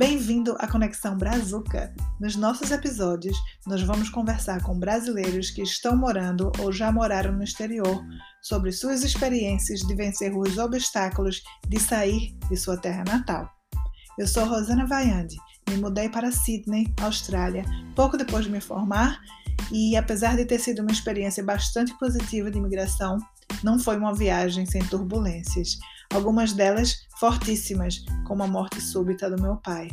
Bem-vindo à Conexão Brazuca. Nos nossos episódios, nós vamos conversar com brasileiros que estão morando ou já moraram no exterior sobre suas experiências de vencer os obstáculos de sair de sua terra natal. Eu sou Rosana Vaiande, me mudei para Sydney, Austrália, pouco depois de me formar e, apesar de ter sido uma experiência bastante positiva de imigração, não foi uma viagem sem turbulências, algumas delas fortíssimas, como a morte súbita do meu pai.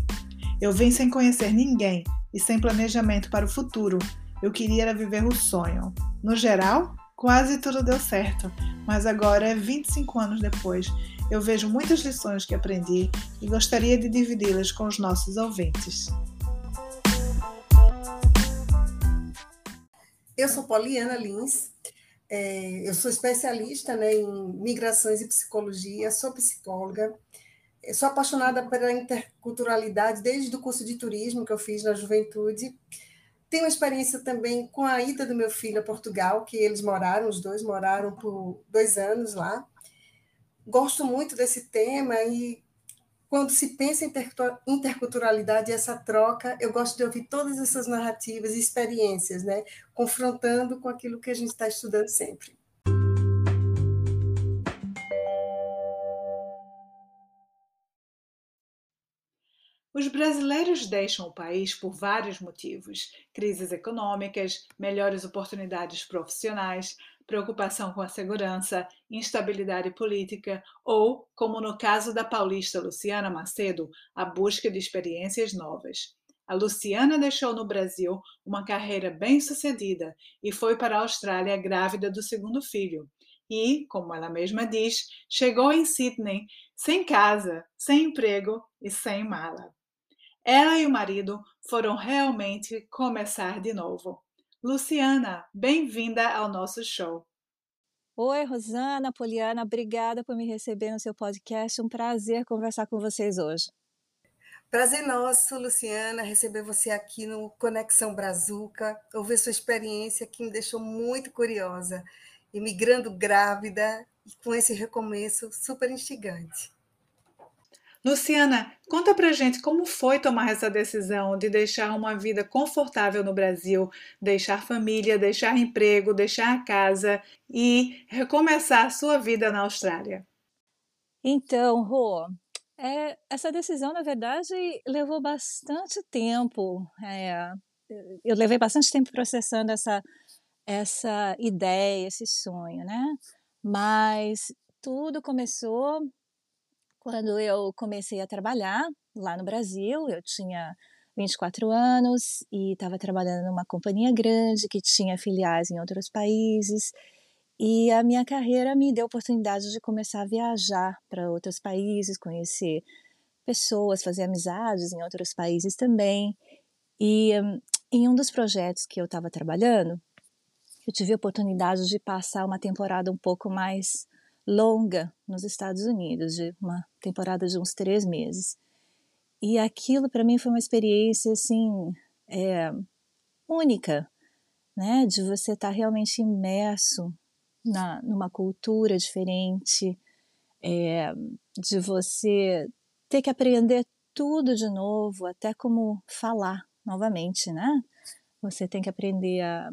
Eu vim sem conhecer ninguém e sem planejamento para o futuro. Eu queria viver o sonho. No geral, quase tudo deu certo, mas agora, 25 anos depois, eu vejo muitas lições que aprendi e gostaria de dividi-las com os nossos ouvintes. Eu sou Poliana Lins, é, eu sou especialista né, em migrações e psicologia, sou psicóloga, sou apaixonada pela interculturalidade desde o curso de turismo que eu fiz na juventude. Tenho experiência também com a ida do meu filho a Portugal, que eles moraram, os dois moraram por dois anos lá. Gosto muito desse tema e quando se pensa em interculturalidade essa troca, eu gosto de ouvir todas essas narrativas e experiências, né? confrontando com aquilo que a gente está estudando sempre. Os brasileiros deixam o país por vários motivos: crises econômicas, melhores oportunidades profissionais, preocupação com a segurança, instabilidade política ou, como no caso da paulista Luciana Macedo, a busca de experiências novas. A Luciana deixou no Brasil uma carreira bem-sucedida e foi para a Austrália grávida do segundo filho. E, como ela mesma diz, chegou em Sydney sem casa, sem emprego e sem mala. Ela e o marido foram realmente começar de novo. Luciana, bem-vinda ao nosso show. Oi, Rosana, Poliana, obrigada por me receber no seu podcast. Um prazer conversar com vocês hoje. Prazer nosso, Luciana, receber você aqui no Conexão Brazuca, ouvir sua experiência que me deixou muito curiosa, imigrando grávida e com esse recomeço super instigante. Luciana, conta pra gente como foi tomar essa decisão de deixar uma vida confortável no Brasil, deixar família, deixar emprego, deixar casa e recomeçar a sua vida na Austrália. Então, Rô, é, essa decisão, na verdade, levou bastante tempo. É, eu levei bastante tempo processando essa, essa ideia, esse sonho, né? Mas tudo começou quando eu comecei a trabalhar lá no Brasil, eu tinha 24 anos e estava trabalhando numa companhia grande que tinha filiais em outros países. E a minha carreira me deu a oportunidade de começar a viajar para outros países, conhecer pessoas, fazer amizades em outros países também. E um, em um dos projetos que eu estava trabalhando, eu tive a oportunidade de passar uma temporada um pouco mais longa nos Estados Unidos, de uma temporada de uns três meses. E aquilo para mim foi uma experiência assim é, única, né? De você estar tá realmente imerso na, numa cultura diferente, é, de você ter que aprender tudo de novo, até como falar novamente, né? Você tem que aprender a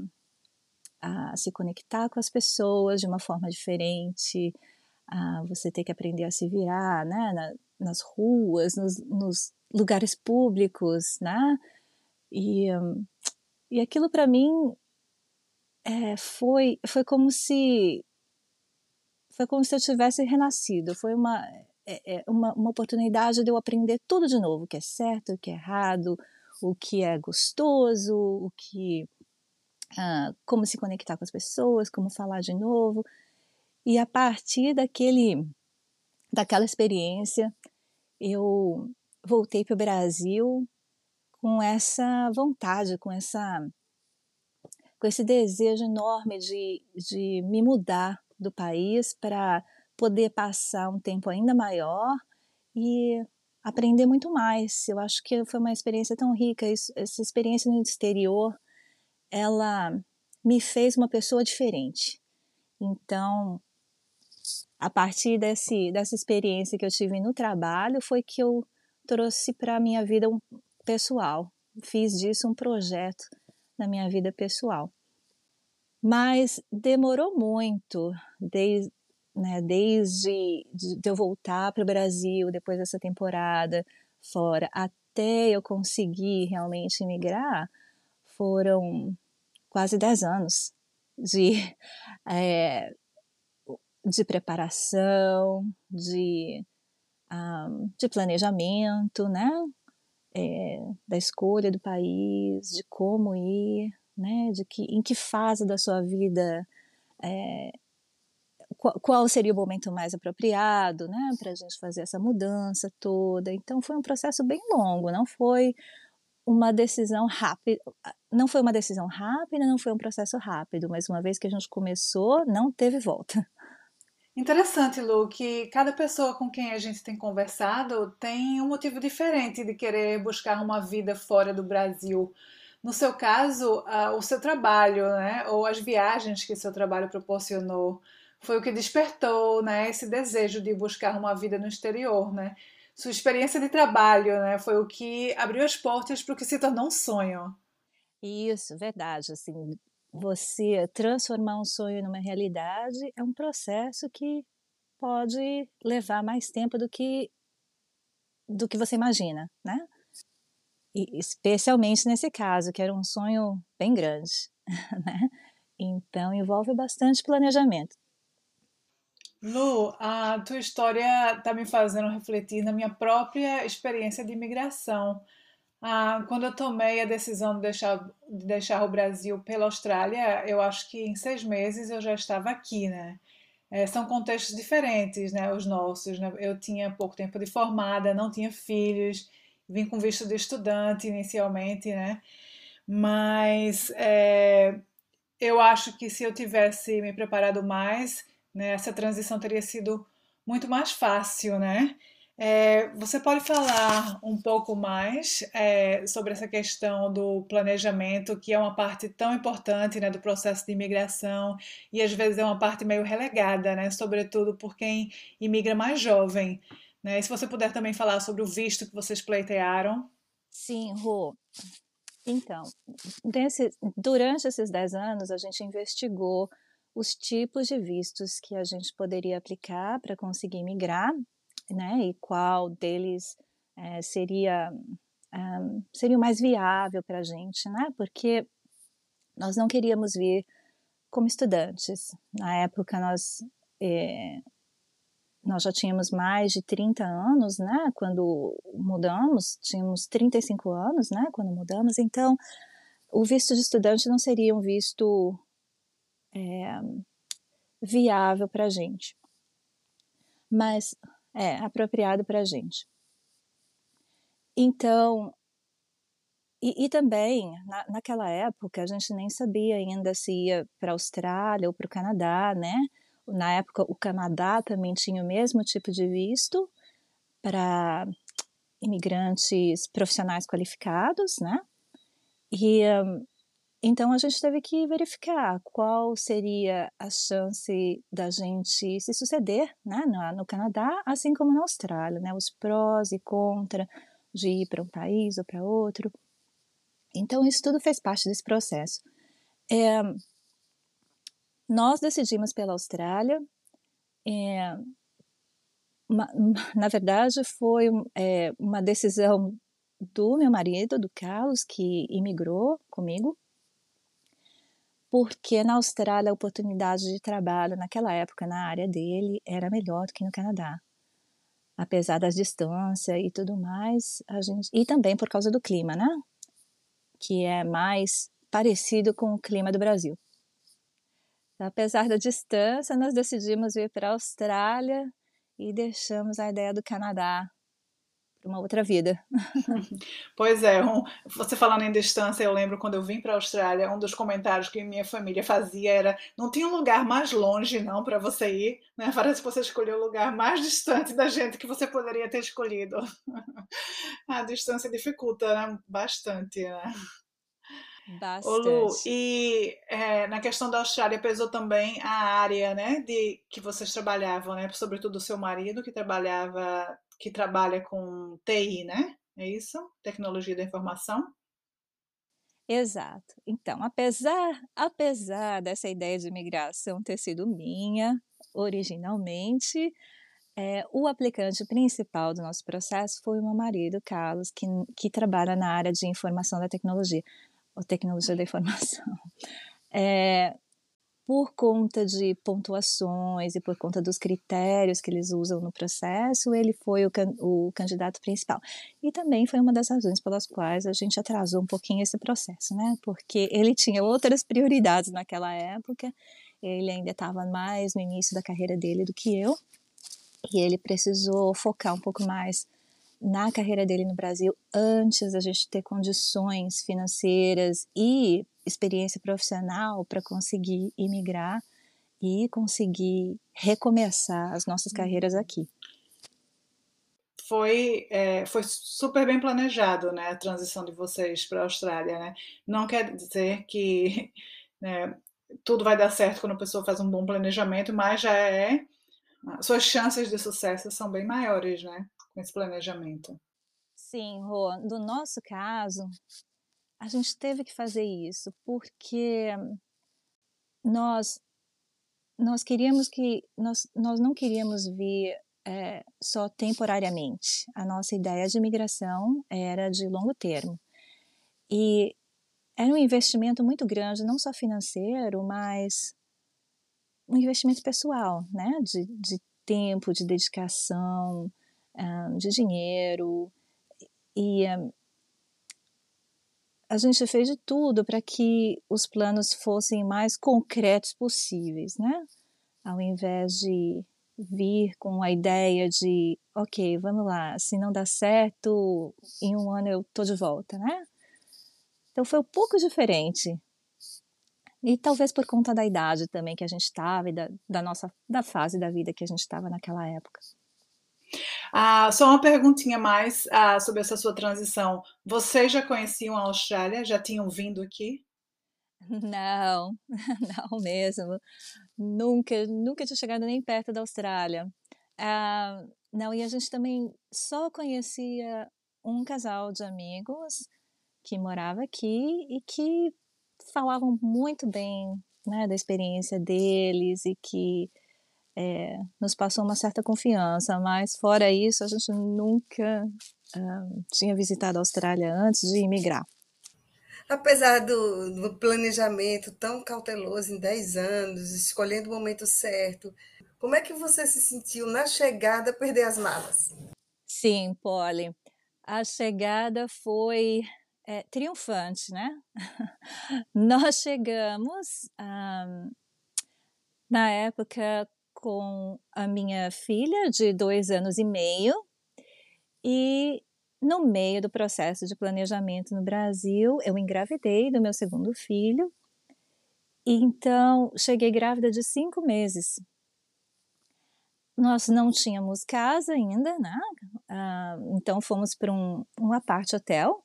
a se conectar com as pessoas de uma forma diferente, a você ter que aprender a se virar, né, na, nas ruas, nos, nos, lugares públicos, né, e, e aquilo para mim é, foi foi como se foi como se eu tivesse renascido, foi uma é, é, uma, uma oportunidade de eu aprender tudo de novo, o que é certo, o que é errado, o que é gostoso, o que ah, como se conectar com as pessoas, como falar de novo. E a partir daquele, daquela experiência, eu voltei para o Brasil com essa vontade, com essa com esse desejo enorme de, de me mudar do país para poder passar um tempo ainda maior e aprender muito mais. Eu acho que foi uma experiência tão rica, isso, essa experiência no exterior ela me fez uma pessoa diferente. Então, a partir desse, dessa experiência que eu tive no trabalho, foi que eu trouxe para a minha vida um pessoal. Fiz disso um projeto na minha vida pessoal. Mas demorou muito, desde, né, desde de eu voltar para o Brasil depois dessa temporada fora, até eu conseguir realmente imigrar, foram quase 10 anos de, é, de preparação, de, um, de planejamento, né? É, da escolha do país, de como ir, né? De que, em que fase da sua vida é, qual, qual, seria o momento mais apropriado, né, para a gente fazer essa mudança toda. Então foi um processo bem longo, não foi uma decisão rápida, não foi uma decisão rápida, não foi um processo rápido, mas uma vez que a gente começou, não teve volta. Interessante, Lu, que cada pessoa com quem a gente tem conversado tem um motivo diferente de querer buscar uma vida fora do Brasil. No seu caso, o seu trabalho, né, ou as viagens que seu trabalho proporcionou, foi o que despertou, né, esse desejo de buscar uma vida no exterior, né? Sua experiência de trabalho, né? Foi o que abriu as portas para o que se tornou um sonho. Isso, verdade. Assim, você transformar um sonho numa realidade é um processo que pode levar mais tempo do que do que você imagina, né? E especialmente nesse caso, que era um sonho bem grande, né? Então envolve bastante planejamento. Lu, a tua história está me fazendo refletir na minha própria experiência de imigração. Ah, quando eu tomei a decisão de deixar, de deixar o Brasil pela Austrália, eu acho que em seis meses eu já estava aqui, né? É, são contextos diferentes, né? Os nossos, né? Eu tinha pouco tempo de formada, não tinha filhos, vim com visto de estudante inicialmente, né? Mas é, eu acho que se eu tivesse me preparado mais né? Essa transição teria sido muito mais fácil, né? É, você pode falar um pouco mais é, sobre essa questão do planejamento, que é uma parte tão importante né, do processo de imigração e às vezes é uma parte meio relegada, né, sobretudo por quem imigra mais jovem. Né? E se você puder também falar sobre o visto que vocês pleitearam. Sim, Rô. Então, durante esses 10 anos, a gente investigou os tipos de vistos que a gente poderia aplicar para conseguir migrar, né, e qual deles é, seria um, seria o mais viável para a gente, né, porque nós não queríamos vir como estudantes. Na época nós é, nós já tínhamos mais de 30 anos, né, quando mudamos, tínhamos 35 anos, né, quando mudamos, então o visto de estudante não seria um visto é, viável para a gente, mas é apropriado para a gente. Então, e, e também, na, naquela época, a gente nem sabia ainda se ia para a Austrália ou para o Canadá, né? Na época, o Canadá também tinha o mesmo tipo de visto para imigrantes profissionais qualificados, né? E um, então a gente teve que verificar qual seria a chance da gente se suceder né, no, Canadá, assim como na Austrália, né, os prós e contra de ir para um país ou para outro. Então isso tudo fez parte desse processo. É, nós decidimos pela Austrália. É, uma, na verdade, foi é, uma decisão do meu marido, do Carlos, que imigrou comigo porque na Austrália a oportunidade de trabalho naquela época na área dele era melhor do que no Canadá. Apesar das distâncias e tudo mais, a gente e também por causa do clima, né? Que é mais parecido com o clima do Brasil. Apesar da distância, nós decidimos vir para a Austrália e deixamos a ideia do Canadá uma outra vida. Pois é, um, você falando em distância, eu lembro quando eu vim para a Austrália, um dos comentários que minha família fazia era: não tinha um lugar mais longe não para você ir, né? Parece que você escolheu o lugar mais distante da gente que você poderia ter escolhido. a distância dificulta né? bastante, né? Bastante. Ô Lu, e é, na questão da Austrália pesou também a área, né, de que vocês trabalhavam, né, sobretudo o seu marido que trabalhava que trabalha com TI, né? É isso? Tecnologia da informação? Exato. Então, apesar, apesar dessa ideia de migração ter sido minha originalmente, é, o aplicante principal do nosso processo foi o meu marido, Carlos, que, que trabalha na área de informação da tecnologia, ou tecnologia da informação. É, por conta de pontuações e por conta dos critérios que eles usam no processo, ele foi o, o, candidato principal. E também foi uma das razões pelas quais a gente atrasou um pouquinho esse processo, né? Porque ele tinha outras prioridades naquela época, ele ainda estava mais no início da carreira dele do que eu, e ele precisou focar um pouco mais na carreira dele no Brasil antes da gente ter condições financeiras e experiência profissional para conseguir imigrar e conseguir recomeçar as nossas uhum. carreiras aqui. Foi, é, foi super bem planejado, né, a transição de vocês para a Austrália, né? Não quer dizer que né, tudo vai dar certo quando a pessoa faz um bom planejamento, mas já é suas chances de sucesso são bem maiores, né, com esse planejamento. Sim, Rô. No nosso caso, a gente teve que fazer isso porque nós nós queríamos que nós, nós não queríamos vir é, só temporariamente. A nossa ideia de imigração era de longo termo. E era um investimento muito grande, não só financeiro, mas um investimento pessoal, né? De, de tempo, de dedicação, um, de dinheiro. E um, a gente fez de tudo para que os planos fossem mais concretos possíveis, né? Ao invés de vir com a ideia de, ok, vamos lá, se não dá certo, em um ano eu tô de volta, né? Então foi um pouco diferente. E talvez por conta da idade também que a gente estava e da, da nossa da fase da vida que a gente estava naquela época. Ah, só uma perguntinha mais ah, sobre essa sua transição. Vocês já conheciam a Austrália? Já tinham vindo aqui? Não, não mesmo. Nunca, nunca tinha chegado nem perto da Austrália. Ah, não, e a gente também só conhecia um casal de amigos que morava aqui e que falavam muito bem né, da experiência deles e que é, nos passou uma certa confiança, mas fora isso, a gente nunca uh, tinha visitado a Austrália antes de imigrar. Apesar do, do, planejamento tão cauteloso em 10 anos, escolhendo o momento certo, como é que você se sentiu na chegada perder as malas? Sim, Polly. A chegada foi é, triunfante, né? Nós chegamos um, ah, na época com a minha filha de dois anos e meio e no meio do processo de planejamento no Brasil, eu engravidei do meu segundo filho. Então, cheguei grávida de cinco meses. Nós não tínhamos casa ainda, né? Uh, então, fomos para um, um apart hotel.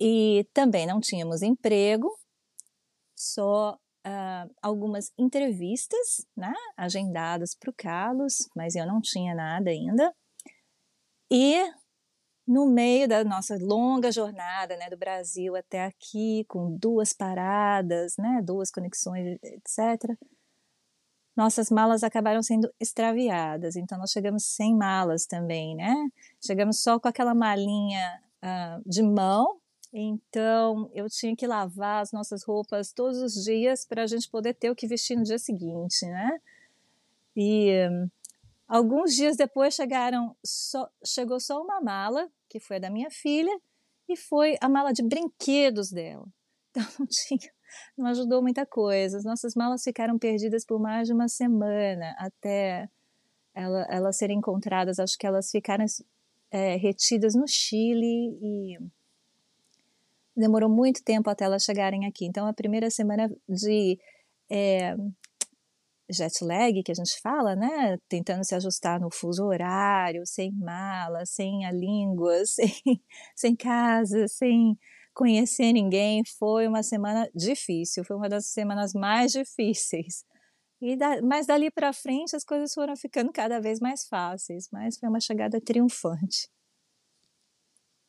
E também não tínhamos emprego, só uh, algumas entrevistas né, agendadas para o Carlos, mas eu não tinha nada ainda. E no meio da nossa longa jornada né, do Brasil até aqui, com duas paradas, né, duas conexões, etc., nossas malas acabaram sendo extraviadas. Então, nós chegamos sem malas também, né? Chegamos só com aquela malinha uh, de mão, então, eu tinha que lavar as nossas roupas todos os dias para a gente poder ter o que vestir no dia seguinte, né? E alguns dias depois chegaram só, chegou só uma mala, que foi a da minha filha, e foi a mala de brinquedos dela. Então, não tinha, não ajudou muita coisa. As nossas malas ficaram perdidas por mais de uma semana até ela, elas serem encontradas. Acho que elas ficaram é, retidas no Chile e demorou muito tempo até elas chegarem aqui. Então, a primeira semana de é, jet lag, que a gente fala, né? Tentando se ajustar no fuso horário, sem mala, sem a língua, sem, sem casa, sem conhecer ninguém, foi uma semana difícil, foi uma das semanas mais difíceis. E da, mas dali para frente as coisas foram ficando cada vez mais fáceis, mas foi uma chegada triunfante.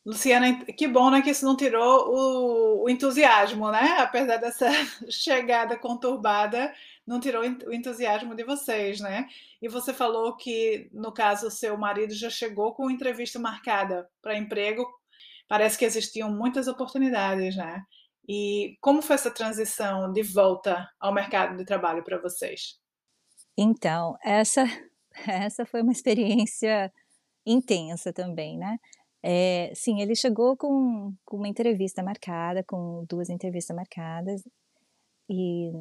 Luciana, que bom né, que isso não tirou o, o entusiasmo, né? Apesar dessa chegada conturbada, não tirou o entusiasmo de vocês, né? E você falou que, no caso, seu marido já chegou com entrevista marcada para emprego. Parece que existiam muitas oportunidades, né? E como foi essa transição de volta ao mercado de trabalho para vocês? Então, essa, essa foi uma experiência intensa também, né? É, sim, ele chegou com, com uma entrevista marcada, com duas entrevistas marcadas, e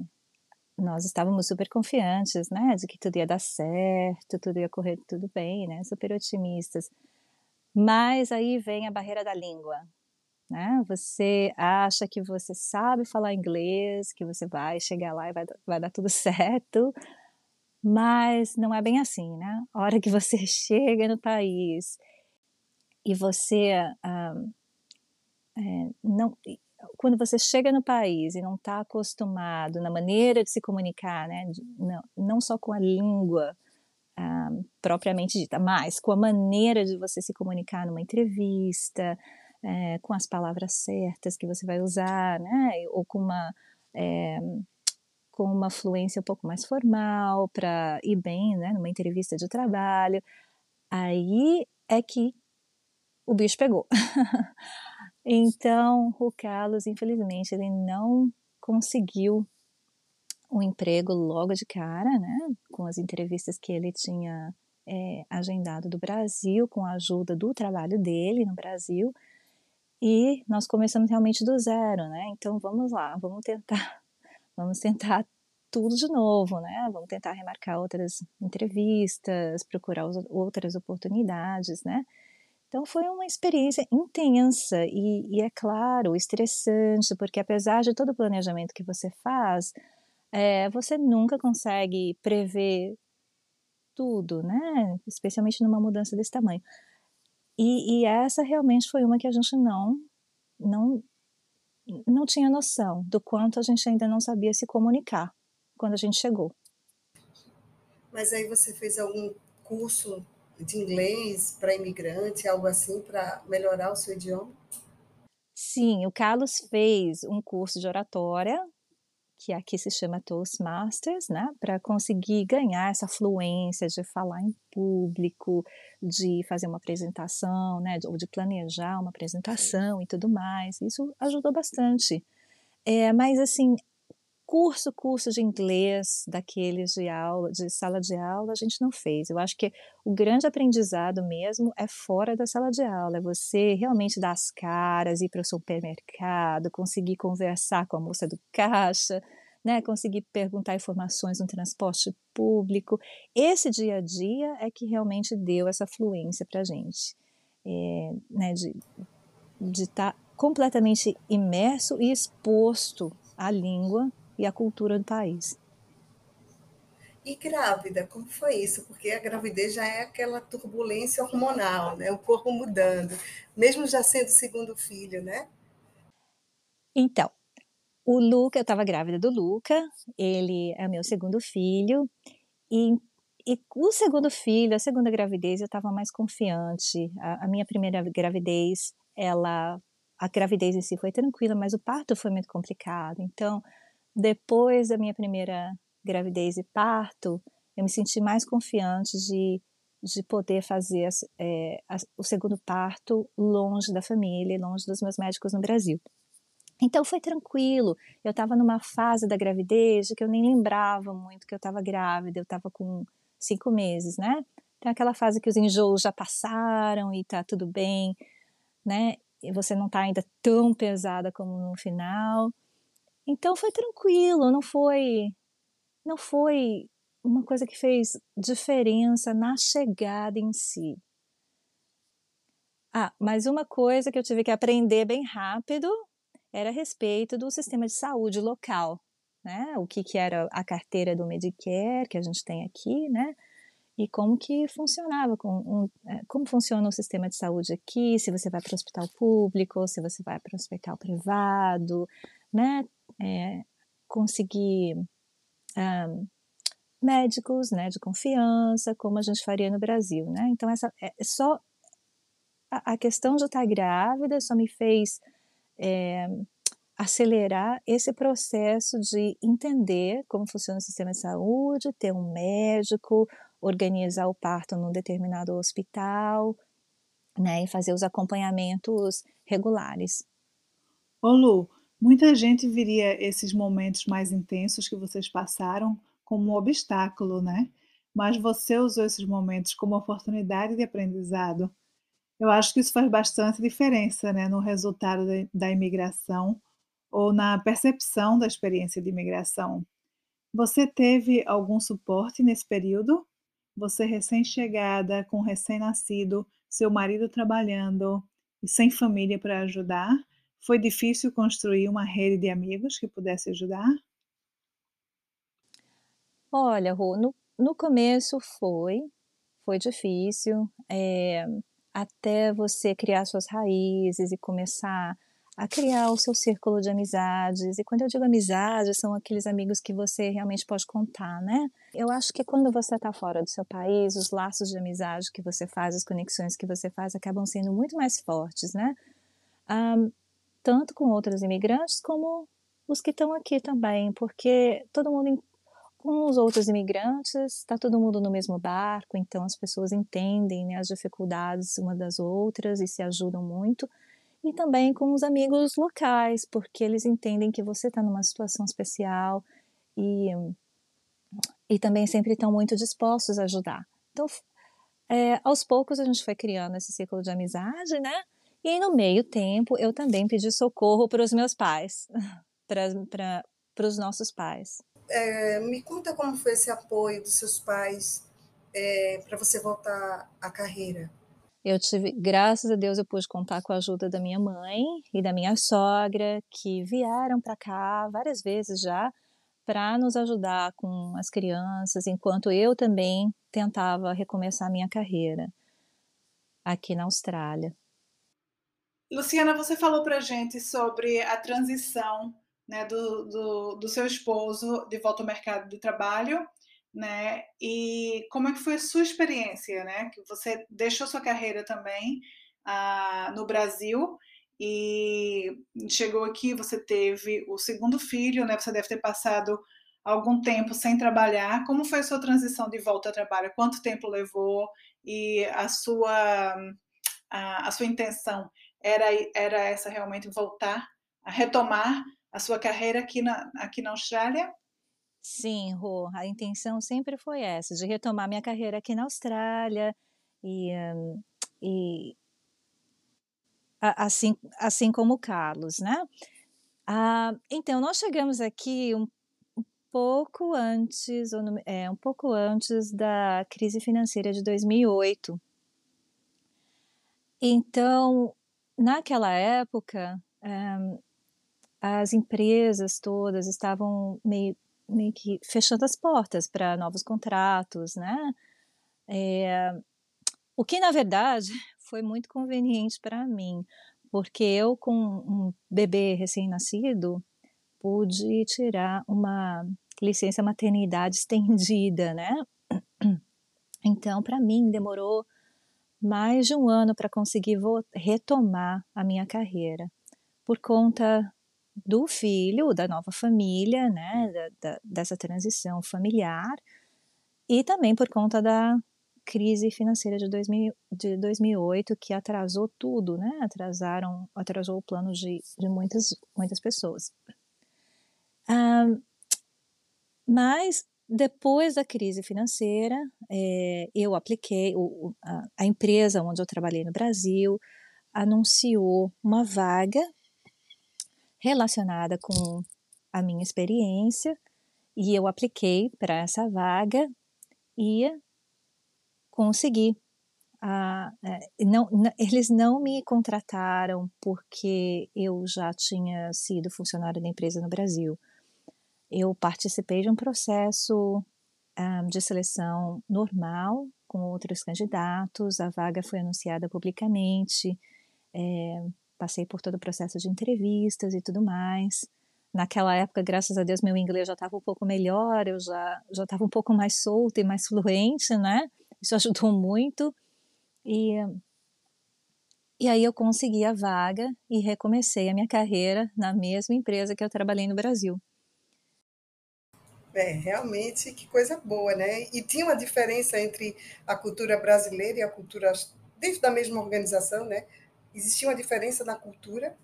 nós estávamos super confiantes, né, de que tudo ia dar certo, tudo ia correr tudo bem, né, super otimistas. Mas aí vem a barreira da língua, né? Você acha que você sabe falar inglês, que você vai chegar lá e vai, vai dar tudo certo, mas não é bem assim, né? A hora que você chega no país e você ah, é, não quando você chega no país e não está acostumado na maneira de se comunicar, né, não, não só com a língua ah, propriamente dita, mas com a maneira de você se comunicar numa entrevista, é, com as palavras certas que você vai usar, né, ou com uma é, com uma fluência um pouco mais formal para ir bem, né, numa entrevista de trabalho, aí é que o bicho pegou. então, o Carlos, infelizmente, ele não conseguiu um emprego logo de cara, né? Com as entrevistas que ele tinha é, agendado do Brasil, com a ajuda do trabalho dele no Brasil. E nós começamos realmente do zero, né? Então vamos lá, vamos tentar, vamos tentar tudo de novo, né? Vamos tentar remarcar outras entrevistas, procurar outras oportunidades, né? Então foi uma experiência intensa e, e, é claro, estressante, porque apesar de todo o planejamento que você faz, é, você nunca consegue prever tudo, né? Especialmente numa mudança desse tamanho. E, e essa realmente foi uma que a gente não, não, não tinha noção do quanto a gente ainda não sabia se comunicar quando a gente chegou. Mas aí você fez algum curso de inglês para imigrante, algo assim, para melhorar o seu idioma? Sim, o Carlos fez um curso de oratória, que aqui se chama Toastmasters, né, para conseguir ganhar essa fluência de falar em público, de fazer uma apresentação, né, ou de planejar uma apresentação e tudo mais. Isso ajudou bastante. É, mas assim, curso, curso de inglês daqueles de aula, de sala de aula, a gente não fez. Eu acho que o grande aprendizado mesmo é fora da sala de aula, é você realmente dar as caras, ir para o supermercado, conseguir conversar com a moça do caixa, né, conseguir perguntar informações no transporte público. Esse dia a dia é que realmente deu essa fluência para a gente, é, né, de estar tá completamente imerso e exposto à língua e a cultura do país. E grávida, como foi isso? Porque a gravidez já é aquela turbulência hormonal, né? O corpo mudando, mesmo já sendo segundo filho, né? Então, o Luca, eu estava grávida do Luca, ele é meu segundo filho, e, e o segundo filho, a segunda gravidez, eu estava mais confiante. A, a minha primeira gravidez, ela, a gravidez em si foi tranquila, mas o parto foi muito complicado. Então, depois da minha primeira gravidez e parto, eu me senti mais confiante de, de poder fazer é, o segundo parto longe da família, longe dos meus médicos no Brasil. Então foi tranquilo. Eu estava numa fase da gravidez que eu nem lembrava muito que eu estava grávida. Eu estava com cinco meses, né? Tem aquela fase que os enjoos já passaram e tá tudo bem, né? E você não tá ainda tão pesada como no final. Então foi tranquilo, não foi não foi uma coisa que fez diferença na chegada em si. Ah, mas uma coisa que eu tive que aprender bem rápido era a respeito do sistema de saúde local, né? O que, que era a carteira do Medicare que a gente tem aqui, né? E como que funcionava, com um, é, como funciona o sistema de saúde aqui, se você vai para o hospital público, se você vai para o hospital privado, né? É, conseguir um, médicos, né, de confiança, como a gente faria no Brasil, né? Então essa é só a, a questão de estar grávida só me fez é, acelerar esse processo de entender como funciona o sistema de saúde, ter um médico, organizar o parto num determinado hospital, né, e fazer os acompanhamentos regulares. Ô Lu, muita gente viria esses momentos mais intensos que vocês passaram como um obstáculo, né? Mas você usou esses momentos como oportunidade de aprendizado. Eu acho que isso faz bastante diferença, né, no resultado da imigração ou na percepção da experiência de imigração. Você teve algum suporte nesse período? Você recém-chegada, com recém-nascido, seu marido trabalhando e sem família para ajudar? Foi difícil construir uma rede de amigos que pudesse ajudar? Olha, Rô, no, no começo foi, foi difícil, é, até você criar suas raízes e começar a criar o seu círculo de amizades. E quando eu digo amizades, são aqueles amigos que você realmente pode contar, né? Eu acho que quando você está fora do seu país, os laços de amizade que você faz, as conexões que você faz, acabam sendo muito mais fortes, né? Um, tanto com outros imigrantes como os que estão aqui também, porque todo mundo com os outros imigrantes, está todo mundo no mesmo barco, então as pessoas entendem né, as dificuldades uma das outras e se ajudam muito. E também com os amigos locais, porque eles entendem que você está numa situação especial e, e também sempre estão muito dispostos a ajudar. Então, é, aos poucos a gente foi criando esse ciclo de amizade, né? E no meio tempo, eu também pedi socorro para os meus pais, para os nossos pais é, me conta como foi esse apoio dos seus pais é, para você voltar à carreira. Eu tive, graças a Deus, eu pude contar com a ajuda da minha mãe e da minha sogra, que vieram para cá várias vezes já para nos ajudar com as crianças, enquanto eu também tentava recomeçar a minha carreira aqui na Austrália. Luciana, você falou para gente sobre a transição né, do, do, do, seu esposo de volta ao mercado de trabalho, né? E como é que foi a sua experiência, né? Que você deixou sua carreira também ah, no Brasil e chegou aqui, você teve o segundo filho, né? Você deve ter passado algum tempo sem trabalhar. Como foi a sua transição de volta ao trabalho? Quanto tempo levou? E a sua a, a sua intenção era era essa realmente voltar a retomar a sua carreira aqui na, aqui na Austrália? Sim, a intenção sempre foi essa, de retomar minha carreira aqui na Austrália e, um, e assim, assim como o Carlos, né? Ah, então, nós chegamos aqui um, pouco antes, é, um pouco antes da crise financeira de 2008. Então, naquela época, um, as empresas todas estavam meio, meio que fechando as portas para novos contratos, né? É, o que, na verdade, foi muito conveniente para mim, porque eu, com um bebê recém-nascido, pude tirar uma licença maternidade estendida, né? Então, para mim, demorou mais de um ano para conseguir retomar a minha carreira, por conta do filho, da nova família, né, da, da, dessa transição familiar, e também por conta da crise financeira de, 2000, de 2008 que atrasou tudo, né, atrasaram, atrasou o plano de, de muitas, muitas pessoas. Um, mas depois da crise financeira, é, eu apliquei, o, a, a empresa onde eu trabalhei no Brasil anunciou uma vaga relacionada com a minha experiência e eu apliquei para essa vaga e consegui. Ah, não, eles não me contrataram porque eu já tinha sido funcionária da empresa no Brasil. Eu participei de um processo ah, de seleção normal com outros candidatos. A vaga foi anunciada publicamente. É, passei por todo o processo de entrevistas e tudo mais. naquela época, graças a Deus, meu inglês já estava um pouco melhor, eu já já estava um pouco mais solta e mais fluente, né? Isso ajudou muito. E e aí eu consegui a vaga e recomecei a minha carreira na mesma empresa que eu trabalhei no Brasil. É, realmente, que coisa boa, né? E tinha uma diferença entre a cultura brasileira e a cultura dentro da mesma organização, né? Existia uma diferença na cultura?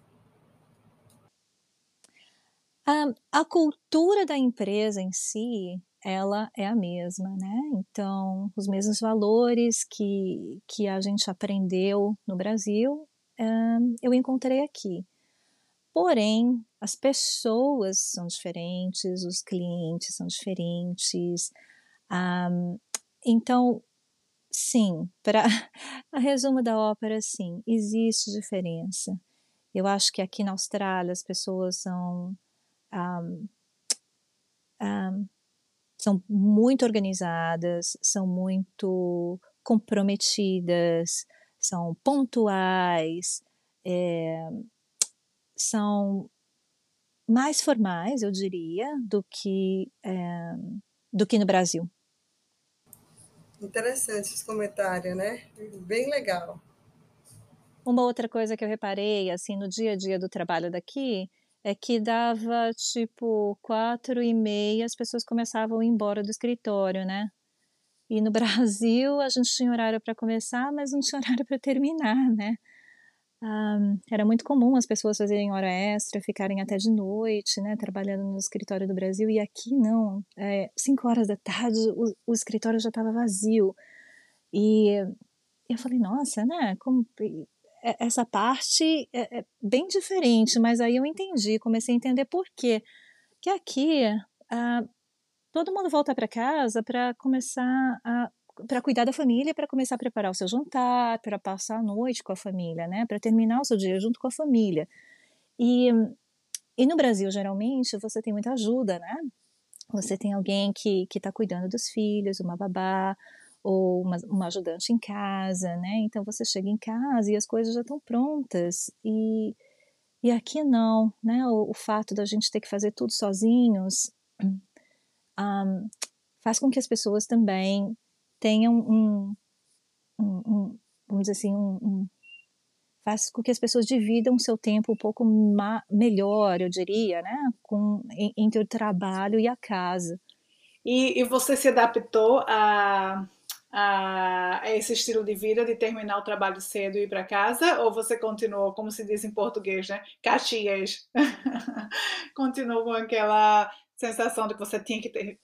A, a cultura da empresa em si, ela é a mesma, né? Então, os mesmos valores que, que a gente aprendeu no Brasil, eu encontrei aqui. Porém, as pessoas são diferentes, os clientes são diferentes. Um, então, sim, para a resumo da ópera, sim, existe diferença. Eu acho que aqui na Austrália as pessoas são um, um, são muito organizadas, são muito comprometidas, são pontuais, é, são mais formais, eu diria, do que, é, do que no Brasil. Interessante esse comentário, né? Bem legal. Uma outra coisa que eu reparei, assim, no dia a dia do trabalho daqui, é que dava, tipo, quatro e meia, as pessoas começavam a ir embora do escritório, né? E no Brasil, a gente tinha horário para começar, mas não tinha horário para terminar, né? Um, era muito comum as pessoas fazerem hora extra, ficarem até de noite, né, trabalhando no escritório do Brasil, e aqui não. É, cinco horas da tarde, o, o escritório já estava vazio. E eu falei, nossa, né, como, essa parte é, é, bem diferente, mas aí eu entendi, comecei a entender por quê. Que aqui, uh, todo mundo volta para casa para começar a para cuidar da família, para começar a preparar o seu jantar, para passar a noite com a família, né? Para terminar o seu dia junto com a família. E, e no Brasil, geralmente, você tem muita ajuda, né? Você tem alguém que está cuidando dos filhos, uma babá, ou uma, uma, ajudante em casa, né? Então você chega em casa e as coisas já estão prontas. E, e aqui não, né? O, o fato da gente ter que fazer tudo sozinhos um, faz com que as pessoas também tenham um, um, um vamos dizer assim, um, um, faz com que as pessoas dividam o seu tempo um pouco melhor, eu diria, né, com, entre o trabalho e a casa. E, e você se adaptou a, a, a, esse estilo de vida de terminar o trabalho cedo e ir para casa? Ou você continuou, como se diz em português, né? Caxias. continuou com aquela sensação de que você tinha que ter,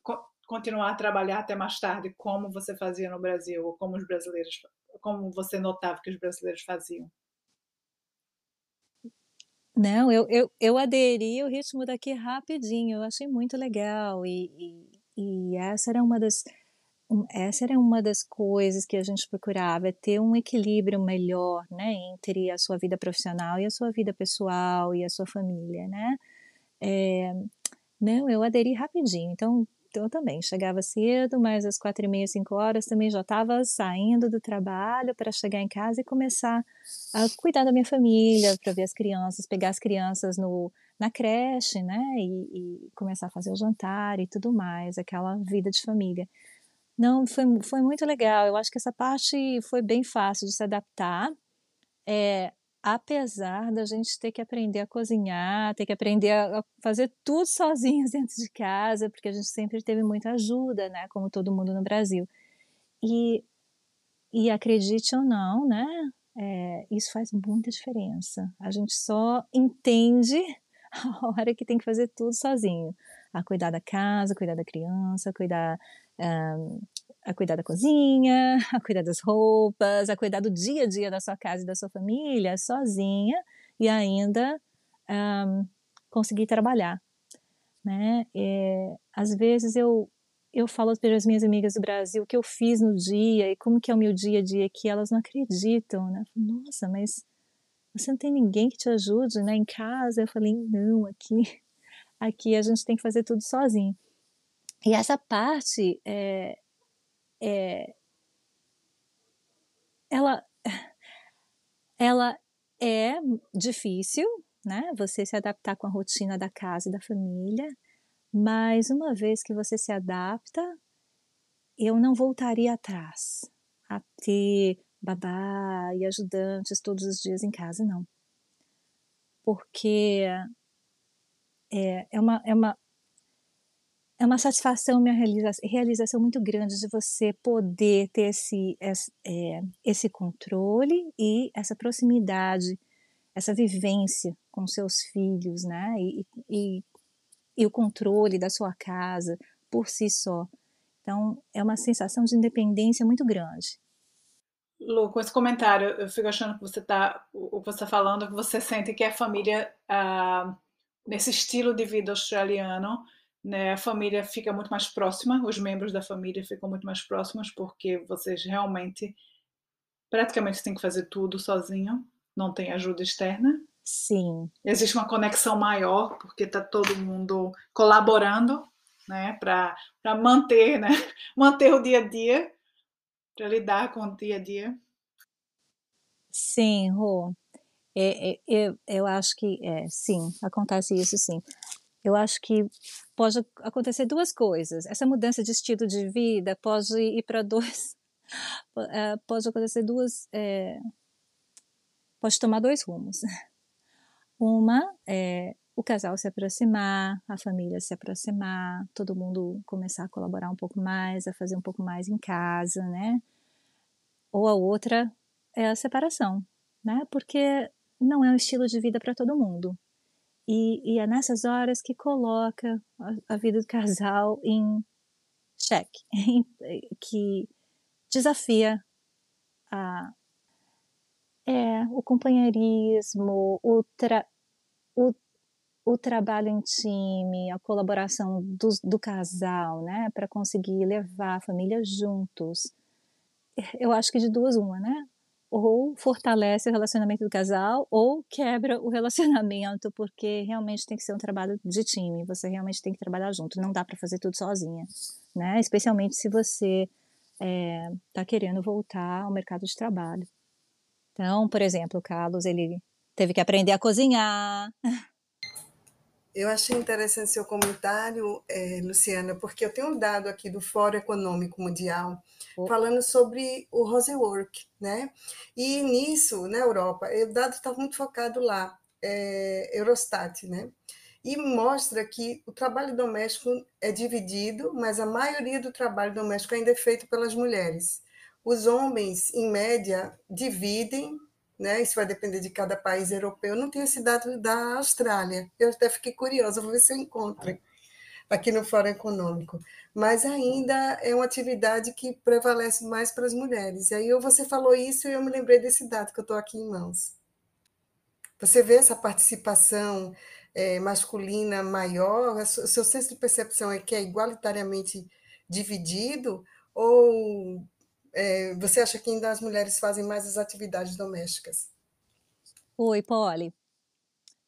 continuar a trabalhar até mais tarde, como você fazia no Brasil, ou como os brasileiros, como você notava que os brasileiros faziam? Não, eu, eu, eu aderi ao ritmo daqui rapidinho, eu achei muito legal, e, e, e essa era uma das essa era uma das coisas que a gente procurava, é ter um equilíbrio melhor, né, entre a sua vida profissional e a sua vida pessoal e a sua família, né? É, não, eu aderi rapidinho, então então, eu também chegava cedo, mas às quatro e meia, cinco horas também já estava saindo do trabalho para chegar em casa e começar a cuidar da minha família, para ver as crianças, pegar as crianças no, na creche, né, e, e, começar a fazer o jantar e tudo mais, aquela vida de família. Não, foi, foi muito legal. Eu acho que essa parte foi bem fácil de se adaptar. É, apesar da gente ter que aprender a cozinhar, ter que aprender a fazer tudo sozinhos dentro de casa, porque a gente sempre teve muita ajuda, né, como todo mundo no Brasil. E, e acredite ou não, né, é, isso faz muita diferença. A gente só entende a hora que tem que fazer tudo sozinho. A cuidar da casa, cuidar da criança, cuidar um, a cuidar da cozinha, a cuidar das roupas, a cuidar do dia a dia da sua casa e da sua família sozinha e ainda um, conseguir trabalhar, né? É, às vezes eu eu falo para as minhas amigas do Brasil o que eu fiz no dia e como que é o meu dia a dia que elas não acreditam, né? Nossa, mas você não tem ninguém que te ajude, né? Em casa eu falei não, aqui aqui a gente tem que fazer tudo sozinho. E essa parte é, é, ela, ela é difícil, né? Você se adaptar com a rotina da casa e da família, mas uma vez que você se adapta, eu não voltaria atrás a ter babá e ajudantes todos os dias em casa, não. Porque é, é, uma, é, uma, é uma satisfação, uma realização, realização muito grande de você poder ter esse, esse, é, esse controle e essa proximidade, essa vivência com seus filhos, né? E, e, e o controle da sua casa por si só. Então, é uma sensação de independência muito grande. Lu, com esse comentário, eu fico achando que você está, o que você está falando, que você sente que a família, ah, nesse estilo de vida australiano, né, a família fica muito mais próxima, os membros da família ficam muito mais próximos, porque vocês realmente, praticamente, têm que fazer tudo sozinho, não tem ajuda externa. Sim. Existe uma conexão maior, porque está todo mundo colaborando, né, para manter, né, manter o dia a dia para lidar com o dia a dia? Sim, Rô. É, é, eu, eu acho que é, sim, acontece isso sim. Eu acho que pode acontecer duas coisas. Essa mudança de estilo de vida pode ir para dois. É, pode acontecer duas. É, pode tomar dois rumos. Uma é o casal se aproximar, a família se aproximar, todo mundo começar a colaborar um pouco mais, a fazer um pouco mais em casa, né? Ou a outra é a separação, né? Porque não é um estilo de vida para todo mundo. E, e, é nessas horas que coloca a, a vida do casal em xeque, que desafia a, é, o companheirismo, o, tra, o o trabalho em time, a colaboração do, do casal, né, para conseguir levar a família juntos. Eu acho que de duas uma, né? Ou fortalece o relacionamento do casal, ou quebra o relacionamento, porque realmente tem que ser um trabalho de time. Você realmente tem que trabalhar junto. Não dá para fazer tudo sozinha, né? Especialmente se você está eh, é, querendo voltar ao mercado de trabalho. Então, por exemplo, o Carlos ele teve que aprender a cozinhar. Eu achei interessante seu comentário, é, Luciana, porque eu tenho um dado aqui do Fórum Econômico Mundial oh. falando sobre o Rosework, né? E nisso, na Europa, o dado está muito focado lá, é, Eurostat, né? E mostra que o trabalho doméstico é dividido, mas a maioria do trabalho doméstico ainda é feito pelas mulheres. Os homens, em média, dividem né? Isso vai depender de cada país europeu. Não tenho esse dado da Austrália. Eu até fiquei curiosa, vou ver se eu encontro aqui no Fórum Econômico. Mas ainda é uma atividade que prevalece mais para as mulheres. E aí você falou isso e eu me lembrei desse dado que eu estou aqui em mãos. Você vê essa participação é, masculina maior? O seu senso de percepção é que é igualitariamente dividido? Ou é, você acha que ainda as mulheres fazem mais as atividades domésticas? Oi, Polly.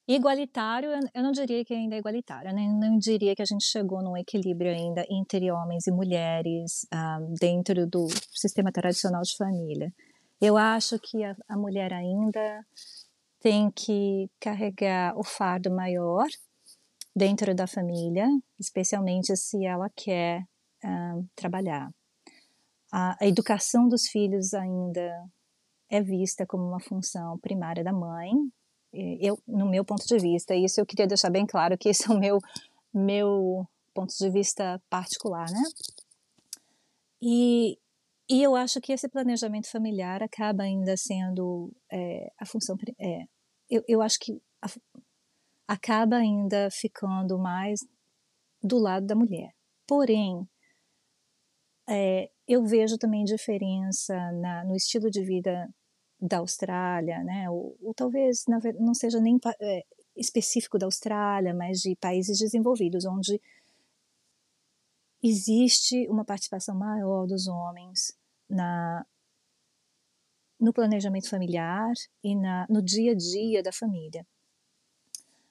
Igualitário, eu não diria que ainda é igualitário, né? não diria que a gente chegou num equilíbrio ainda entre homens e mulheres ah, dentro do sistema tradicional de família. Eu acho que a, a mulher ainda tem que carregar o fardo maior dentro da família, especialmente se ela quer ah, trabalhar a, a educação dos filhos ainda é vista como uma função primária da mãe, eu, no meu ponto de vista, isso eu queria deixar bem claro que esse é o meu, meu ponto de vista particular, né? E, e eu acho que esse planejamento familiar acaba ainda sendo é, a função. É, eu, eu acho que a, acaba ainda ficando mais do lado da mulher. Porém, é, eu vejo também diferença na, no estilo de vida da Austrália, né? Ou, ou talvez não seja nem é, específico da Austrália, mas de países desenvolvidos, onde existe uma participação maior dos homens na no planejamento familiar e na, no dia a dia da família.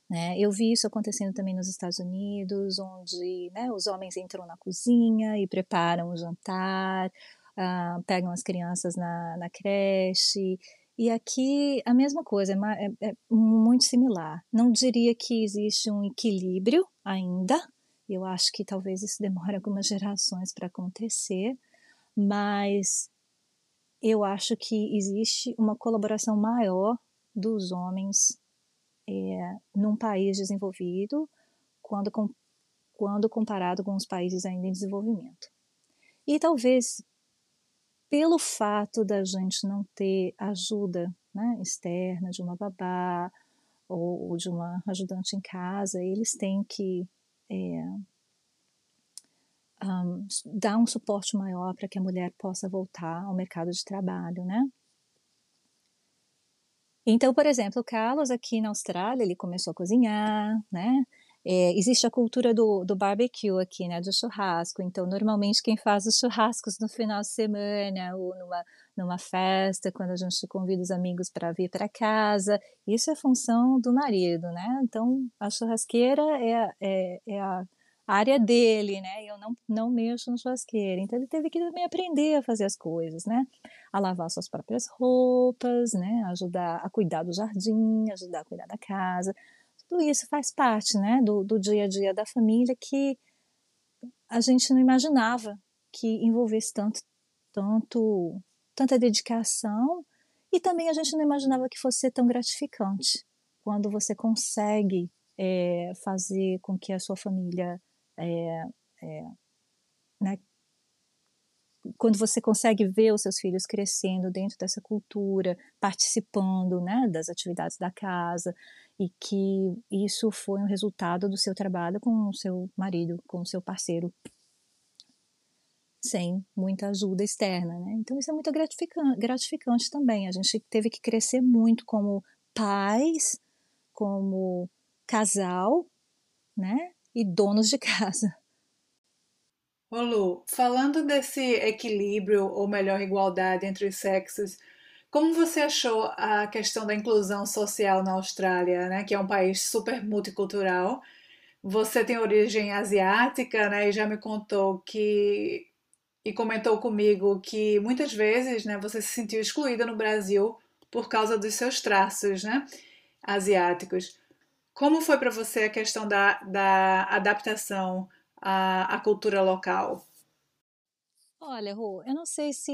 Né? Eu vi isso acontecendo também nos Estados Unidos, onde né, os homens entram na cozinha e preparam o jantar, uh, pegam as crianças na, na creche E aqui a mesma coisa, é, é, é, muito similar. Não diria que existe um equilíbrio ainda. Eu acho que talvez isso demore algumas gerações para acontecer, mas eu acho que existe uma colaboração maior dos homens é, num país desenvolvido quando, com, quando comparado com os países ainda em desenvolvimento. E talvez pelo fato da gente não ter ajuda né, externa de uma babá ou, ou, de uma ajudante em casa, eles têm que é, um, dar um suporte maior para que a mulher possa voltar ao mercado de trabalho, né? Então, por exemplo, o Carlos aqui na Austrália, ele começou a cozinhar, né? É, existe a cultura do, do barbecue aqui, né, do churrasco. Então, normalmente quem faz os churrascos no final de semana ou numa, numa festa, quando a gente convida os amigos para vir para casa, isso é função do marido, né? Então, a churrasqueira é, é, é a área dele, né? Eu não, não mexo no churrasqueiro. Então, ele teve que também aprender a fazer as coisas, né? A lavar suas próprias roupas, né? Ajudar a cuidar do jardim, ajudar a cuidar da casa tudo isso faz parte né, do, do dia a dia da família que a gente não imaginava que envolvesse tanto, tanto, tanta dedicação e também a gente não imaginava que fosse tão gratificante quando você consegue é, fazer com que a sua família é, é, né, quando você consegue ver os seus filhos crescendo dentro dessa cultura, participando né, das atividades da casa, e que isso foi um resultado do seu trabalho com o seu marido, com o seu parceiro, sem muita ajuda externa. Né? Então, isso é muito gratificante, gratificante também. A gente teve que crescer muito como pais, como casal, né? E donos de casa. Ô Lu, falando desse equilíbrio, ou melhor, igualdade entre os sexos, como você achou a questão da inclusão social na Austrália, né, que é um país super multicultural? Você tem origem asiática, né, e já me contou que e comentou comigo que muitas vezes, né, você se sentiu excluída no Brasil por causa dos seus traços, né, asiáticos. Como foi para você a questão da, da adaptação à, à cultura local? Olha, Rô, eu não sei se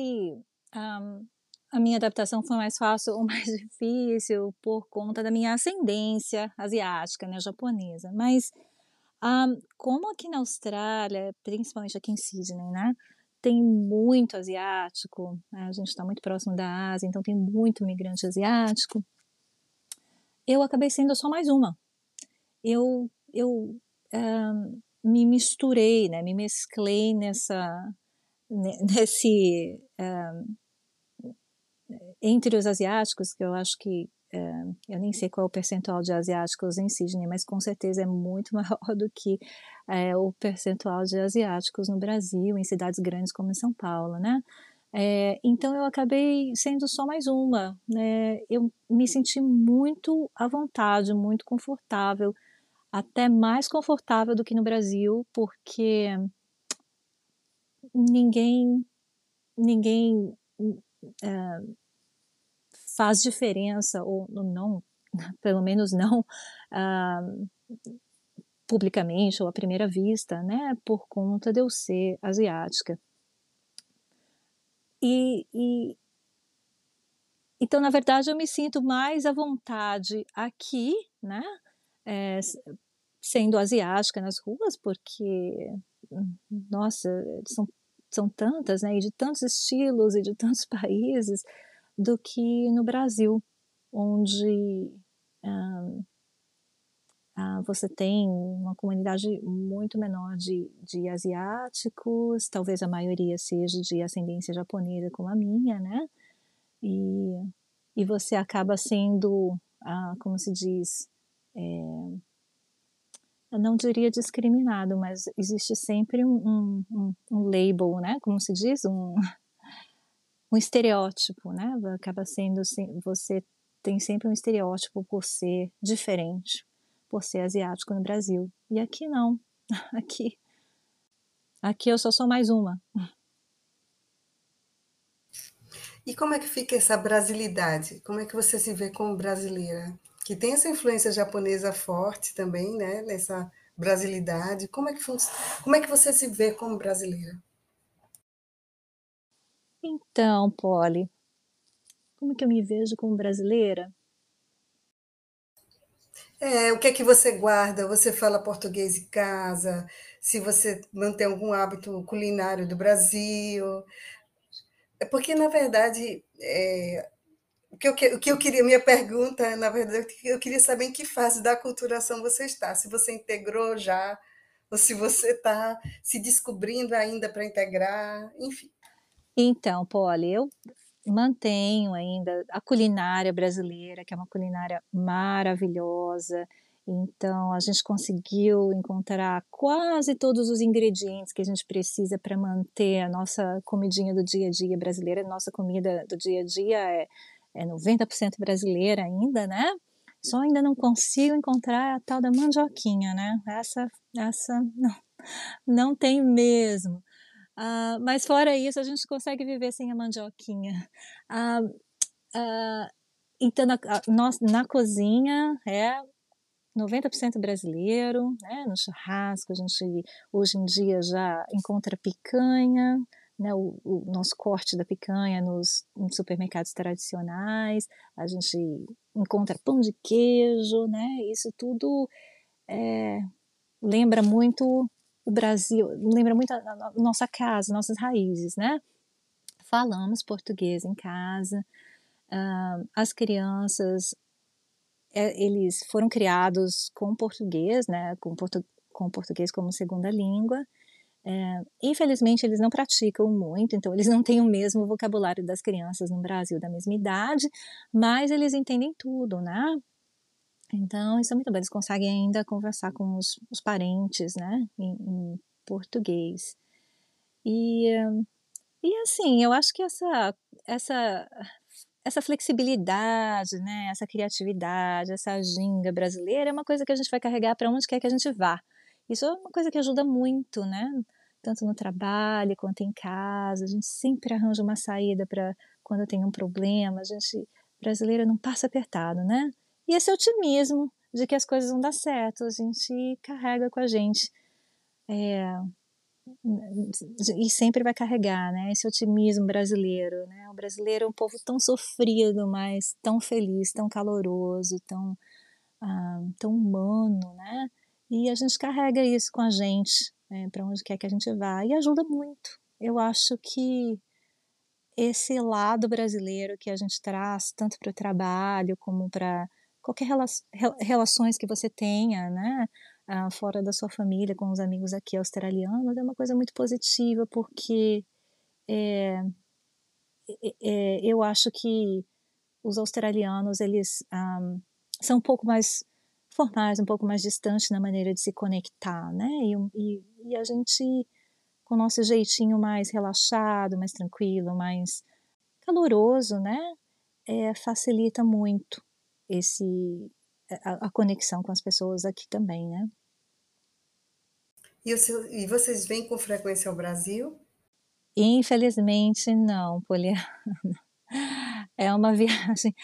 um, a minha adaptação foi mais fácil ou mais difícil por conta da minha ascendência asiática, né, japonesa. Mas um, como aqui na Austrália, principalmente aqui em Sydney, né, tem muito asiático, né, a gente está muito próximo da Ásia, então tem muito migrante asiático. Eu acabei sendo só mais uma. Eu, eu um, me misturei, né, me mesclei nessa, nesse um, entre os asiáticos, que eu acho que é, eu nem sei qual é o percentual de asiáticos em Sydney, mas com certeza é muito maior do que é, o percentual de asiáticos no Brasil, em cidades grandes como São Paulo, né? É, então eu acabei sendo só mais uma. Né? Eu me senti muito à vontade, muito confortável, até mais confortável do que no Brasil, porque ninguém, ninguém é, faz diferença, ou não, pelo menos não ah, publicamente ou à primeira vista, né, por conta de eu ser asiática. E, e, então, na verdade, eu me sinto mais à vontade aqui, né, é, sendo asiática nas ruas, porque, nossa, são, são tantas, né, e de tantos estilos e de tantos países, do que no Brasil, onde ah, ah, você tem uma comunidade muito menor de, de asiáticos, talvez a maioria seja de ascendência japonesa como a minha, né? E, e você acaba sendo, ah, como se diz, é, eu não diria discriminado, mas existe sempre um, um, um label, né? Como se diz? Um, um estereótipo, né? Acaba sendo você tem sempre um estereótipo por ser diferente, por ser asiático no Brasil. E aqui não. Aqui aqui eu só sou mais uma. E como é que fica essa brasilidade? Como é que você se vê como brasileira? Que tem essa influência japonesa forte também, né? Nessa brasilidade. Como é que, como é que você se vê como brasileira? Então, Polly, como que eu me vejo como brasileira? É, o que é que você guarda? Você fala português em casa? Se você mantém algum hábito culinário do Brasil? É porque, na verdade, é, o, que eu, o que eu queria, minha pergunta, na verdade, eu queria saber em que fase da aculturação você está. Se você integrou já, ou se você está se descobrindo ainda para integrar, enfim. Então, Polly, eu mantenho ainda a culinária brasileira, que é uma culinária maravilhosa. Então, a gente conseguiu encontrar quase todos os ingredientes que a gente precisa para manter a nossa comidinha do dia a dia brasileira. Nossa comida do dia a dia é, é 90% brasileira ainda, né? Só ainda não consigo encontrar a tal da mandioquinha, né? Essa, essa não, não tem mesmo. Uh, mas fora isso, a gente consegue viver sem a mandioquinha. Uh, uh, então, na, nós, na cozinha, é 90% brasileiro, né? No churrasco, a gente hoje em dia já encontra picanha, né? O, o nosso corte da picanha nos, supermercados tradicionais, a gente encontra pão de queijo, né? Isso tudo é, lembra muito o Brasil, lembra muito a, a nossa casa, nossas raízes, né? Falamos português em casa, uh, as crianças, é, eles foram criados com português, né? Com, portu, com português como segunda língua. É, infelizmente, eles não praticam muito, então eles não têm o mesmo vocabulário das crianças no Brasil da mesma idade, mas eles entendem tudo, né? Então, isso é muito bom. Eles conseguem ainda conversar com os, os parentes, né, em, em, português. E, e assim, eu acho que essa, essa, essa flexibilidade, né, essa criatividade, essa ginga brasileira é uma coisa que a gente vai carregar para onde quer que a gente vá. Isso é uma coisa que ajuda muito, né? Tanto no trabalho quanto em casa. A gente sempre arranja uma saída para quando tem um problema. A gente brasileira não passa apertado, né? E esse otimismo de que as coisas vão dar certo, a gente carrega com a gente. É, e sempre vai carregar, né? Esse otimismo brasileiro, né? O brasileiro é um povo tão sofrido, mas tão feliz, tão caloroso, tão, ah, tão humano, né? E a gente carrega isso com a gente, né? para onde quer que a gente vá, e ajuda muito. Eu acho que esse lado brasileiro que a gente traz, tanto para o trabalho como para qualquer rela relações que você tenha, né, uh, fora da sua família, com os amigos aqui australianos, é uma coisa muito positiva, porque é, é, eu acho que os australianos, eles um, ah, são um pouco mais formais, um pouco mais distantes na maneira de se conectar, né, e, e, e a gente, com o nosso jeitinho mais relaxado, mais tranquilo, mais caloroso, né, é, facilita muito esse a, a, conexão com as pessoas aqui também, né? E, seu, e vocês vêm com frequência ao Brasil? Infelizmente não, Poliana. É uma viagem.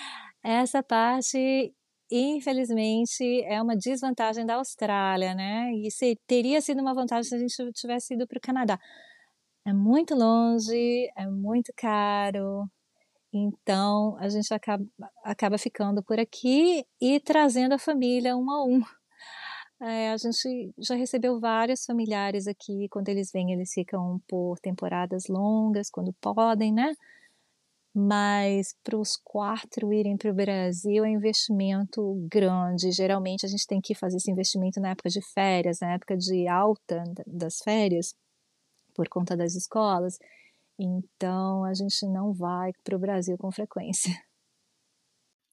Essa parte, infelizmente, é uma desvantagem da Austrália, né? E se, teria sido uma vantagem se a gente tivesse ido para o Canadá. É muito longe, é muito caro, então, a gente acaba, acaba ficando por aqui e trazendo a família um a um. É, a gente já recebeu vários familiares aqui. Quando eles vêm, eles ficam por temporadas longas, quando podem, né? Mas para os quatro irem para o Brasil é investimento grande. Geralmente a gente tem que fazer esse investimento na época de férias, na época de alta das férias, por conta das escolas. Então a gente não vai para o Brasil com frequência.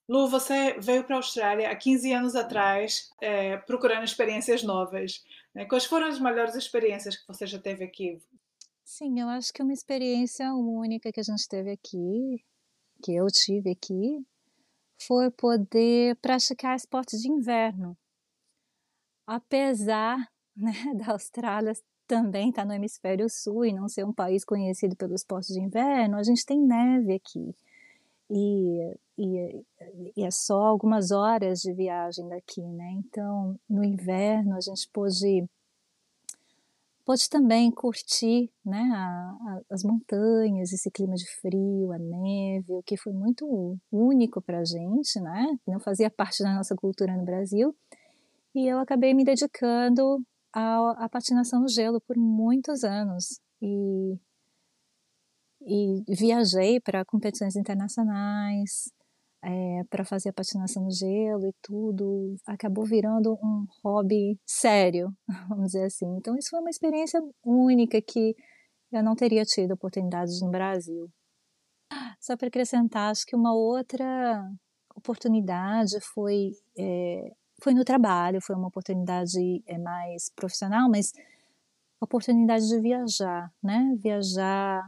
Lu, você veio para a Austrália há 15 anos atrás é, procurando experiências novas. Né? Quais foram as melhores experiências que você já teve aqui? Sim, eu acho que uma experiência única que a gente teve aqui, que eu tive aqui, foi poder praticar esportes de inverno. Apesar né, da Austrália também está no hemisfério sul e não ser um país conhecido pelos esportes de inverno, a gente tem neve aqui. E, e, e, é só algumas horas de viagem daqui, né? Então, no inverno, a gente pôde, pôde também curtir né, a, a, as montanhas, esse clima de frio, a neve, o que foi muito único para a gente, né? Não fazia parte da nossa cultura no Brasil. E eu acabei me dedicando à, à patinação no gelo por muitos anos. E, e viajei para competições internacionais, é, para fazer a patinação no gelo e tudo. Acabou virando um hobby sério, vamos dizer assim. Então, isso foi uma experiência única que eu não teria tido oportunidades no Brasil. Só para acrescentar, acho que uma outra oportunidade foi é, foi no trabalho, foi uma oportunidade é, mais profissional, mas oportunidade de viajar, né? Viajar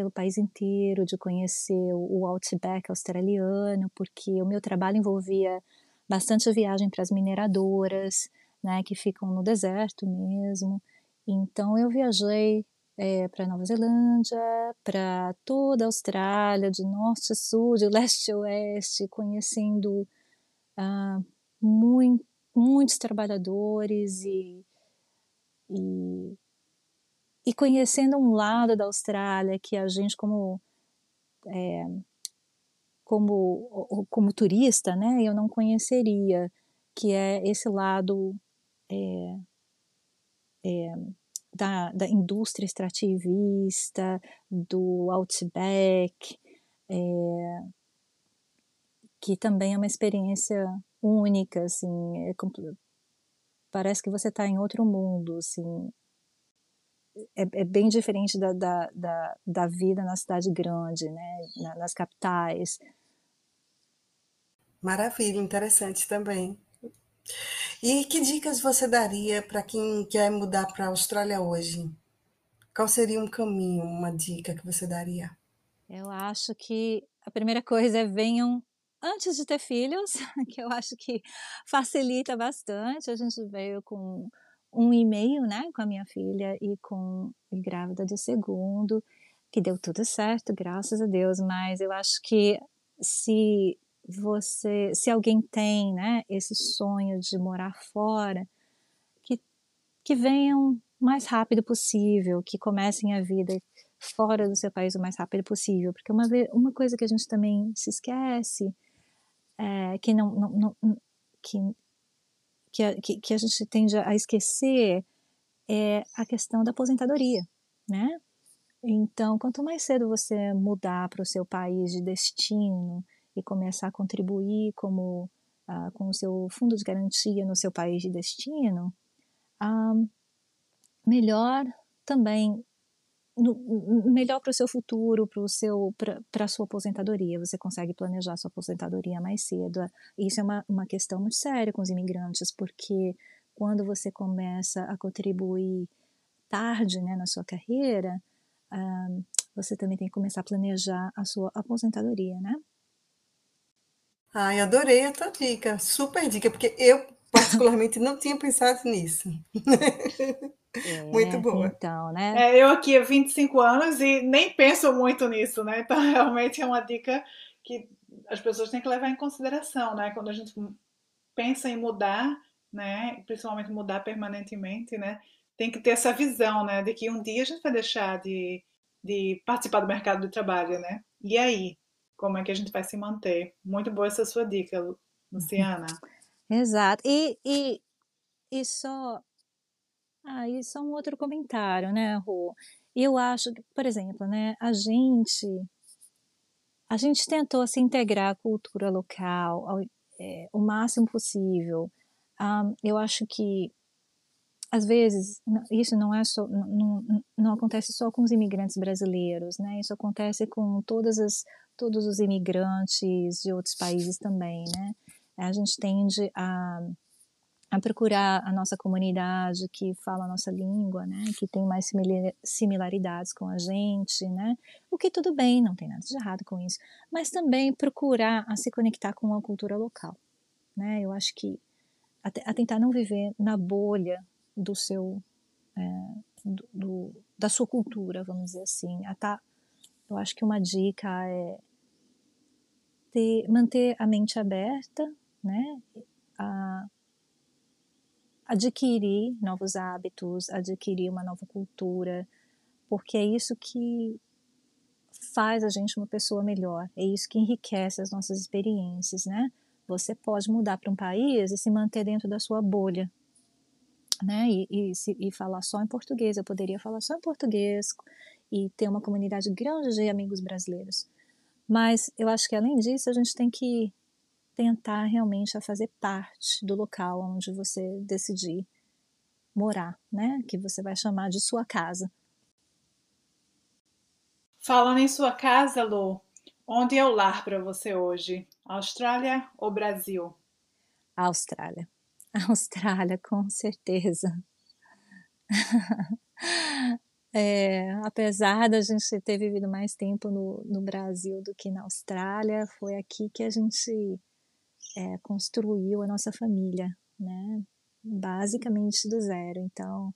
pelo país inteiro, de conhecer o Outback australiano, porque o meu trabalho envolvia bastante viagem para as mineradoras, né, que ficam no deserto mesmo. Então eu viajei é, para Nova Zelândia, para toda a Austrália, de norte a sul, de leste a oeste, conhecendo ah, muito, muitos trabalhadores e, e, e, conhecendo um lado da Austrália que a gente como é, como como turista, né, eu não conheceria, que é esse lado é, é, da, da indústria extrativista, do outback, é, que também é uma experiência única, assim, é, parece que você está em outro mundo, assim, é, é bem diferente da, da, da, da, vida na cidade grande, né, nas capitais. Maravilha, interessante também. E que dicas você daria para quem quer mudar para a Austrália hoje? Qual seria um caminho, uma dica que você daria? Eu acho que a primeira coisa é venham antes de ter filhos, que eu acho que facilita bastante. A gente veio com um e-mail, né, com a minha filha e com e grávida do segundo, que deu tudo certo, graças a Deus. Mas eu acho que se você, se alguém tem, né, esse sonho de morar fora, que que venham mais rápido possível, que comecem a vida fora do seu país o mais rápido possível, porque uma, uma coisa que a gente também se esquece é, que não, não, não que, que, a, que, que a gente tende a esquecer é a questão da aposentadoria, né? Então, quanto mais cedo você mudar para o seu país de destino e começar a contribuir como ah, com o seu fundo de garantia no seu país de destino, ah, melhor também no, melhor para o seu futuro, para seu para a sua aposentadoria. Você consegue planejar sua aposentadoria mais cedo. Isso é uma, uma questão muito séria com os imigrantes, porque quando você começa a contribuir tarde né, na sua carreira, uh, você também tem que começar a planejar a sua aposentadoria, né? Ai, adorei a tua dica, super dica, porque eu particularmente não tinha pensado nisso. É, muito boa. Então, né? É, eu aqui há 25 anos e nem penso muito nisso, né? Então, realmente é uma dica que as pessoas têm que levar em consideração, né? Quando a gente pensa em mudar, né? Principalmente mudar permanentemente, né? Tem que ter essa visão, né? De que um dia a gente vai deixar de, de participar do mercado de trabalho, né? E aí? Como é que a gente vai se manter? Muito boa essa sua dica, Luciana. Exato. E, e, e só ah, isso é um outro comentário, né, Rô? Eu acho que, por exemplo, né, a gente a gente tentou se integrar à cultura local ao, é, o máximo possível. Um, eu acho que às vezes isso não é só não, não, não, acontece só com os imigrantes brasileiros, né? Isso acontece com todas as todos os imigrantes de outros países também, né? A gente tende a a procurar a nossa comunidade que fala a nossa língua, né, que tem mais similaridades com a gente, né, o que tudo bem, não tem nada de errado com isso, mas também procurar a se conectar com a cultura local, né, eu acho que a, a tentar não viver na bolha do seu é, do, do, da sua cultura, vamos dizer assim. Tá, eu acho que uma dica é ter, manter a mente aberta, né? A, adquirir novos hábitos, adquirir uma nova cultura, porque é isso que faz a gente uma pessoa melhor, é isso que enriquece as nossas experiências, né? Você pode mudar para um país e se manter dentro da sua bolha, né? E, e, se, e falar só em português. Eu poderia falar só em português e ter uma comunidade grande de amigos brasileiros. Mas eu acho que além disso, a gente tem que tentar realmente a fazer parte do local onde você decidir morar, né? Que você vai chamar de sua casa. Falando em sua casa, Lu, onde é o lar para você hoje? Austrália ou Brasil? Austrália. Austrália, com certeza. É, apesar da gente ter vivido mais tempo no, no Brasil do que na Austrália, foi aqui que a gente é, construiu a nossa família, né? Basicamente do zero. Então,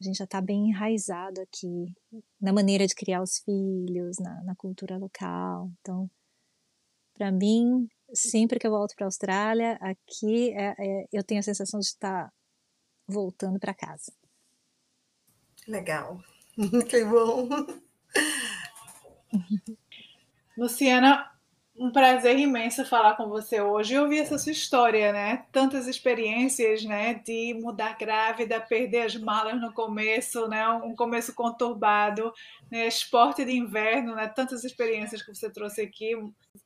a gente já está bem enraizado aqui na maneira de criar os filhos, na, na cultura local. Então, para mim, sempre que eu volto para a Austrália, aqui é, é, eu tenho a sensação de estar voltando para casa. Legal, que bom. Luciana, um prazer imenso falar com você hoje e ouvir essa sua história, né? Tantas experiências, né? De mudar grávida, perder as malas no começo, né? Um começo conturbado, né? Esporte de inverno, né? Tantas experiências que você trouxe aqui,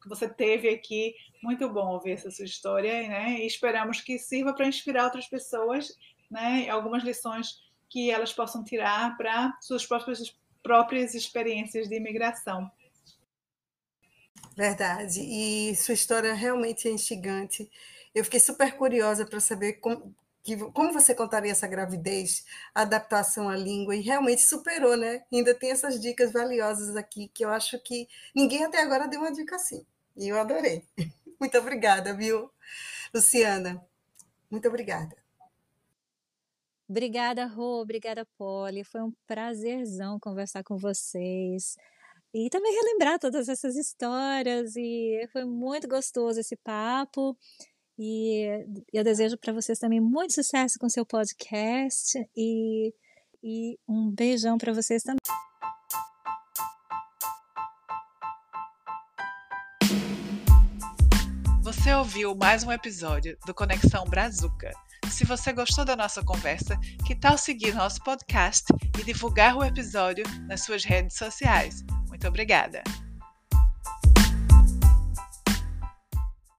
que você teve aqui. Muito bom ouvir essa sua história, né? E esperamos que sirva para inspirar outras pessoas, né? Algumas lições que elas possam tirar para suas próprias, próprias experiências de imigração. Verdade. E sua história realmente é instigante. Eu fiquei super curiosa para saber como, que, como você contaria essa gravidez, a adaptação à língua, e realmente superou, né? Ainda tem essas dicas valiosas aqui, que eu acho que ninguém até agora deu uma dica assim. E eu adorei. Muito obrigada, viu? Luciana, muito obrigada. Obrigada, Rô, obrigada, Polly. Foi um prazerzão conversar com vocês e também relembrar todas essas histórias e foi muito gostoso esse papo. E eu desejo para vocês também muito sucesso com seu podcast e, e um beijão para vocês também. Você ouviu mais um episódio do Conexão Brazuca. Se você gostou da nossa conversa, que tal seguir nosso podcast e divulgar o episódio nas suas redes sociais? Muito obrigada!